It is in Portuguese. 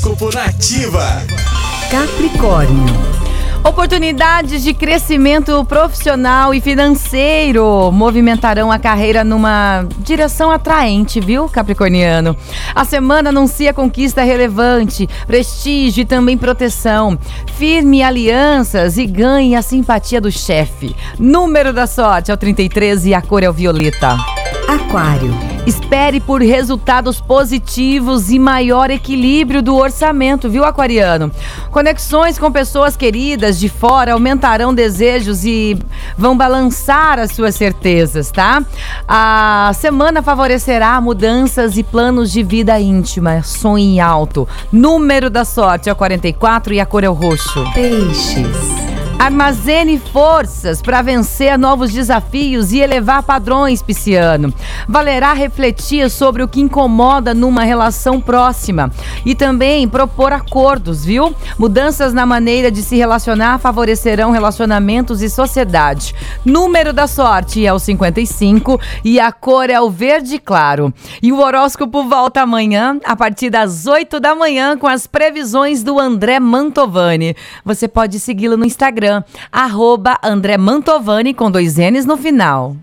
Horóscopo Nativa. Capricórnio. Oportunidades de crescimento profissional e financeiro movimentarão a carreira numa direção atraente, viu, Capricorniano? A semana anuncia conquista relevante, prestígio e também proteção. Firme alianças e ganhe a simpatia do chefe. Número da sorte é o 33 e a cor é o violeta. Aquário. Espere por resultados positivos e maior equilíbrio do orçamento, viu, Aquariano? Conexões com pessoas queridas de fora aumentarão desejos e vão balançar as suas certezas, tá? A semana favorecerá mudanças e planos de vida íntima. Sonhe alto. Número da sorte é o 44 e a cor é o roxo. Peixes. Armazene forças para vencer novos desafios e elevar padrões, Pisciano. Valerá refletir sobre o que incomoda numa relação próxima e também propor acordos, viu? Mudanças na maneira de se relacionar favorecerão relacionamentos e sociedade. Número da sorte é o 55 e a cor é o verde claro. E o horóscopo volta amanhã a partir das 8 da manhã com as previsões do André Mantovani. Você pode segui-lo no Instagram Instagram, arroba André Mantovani com dois N's no final.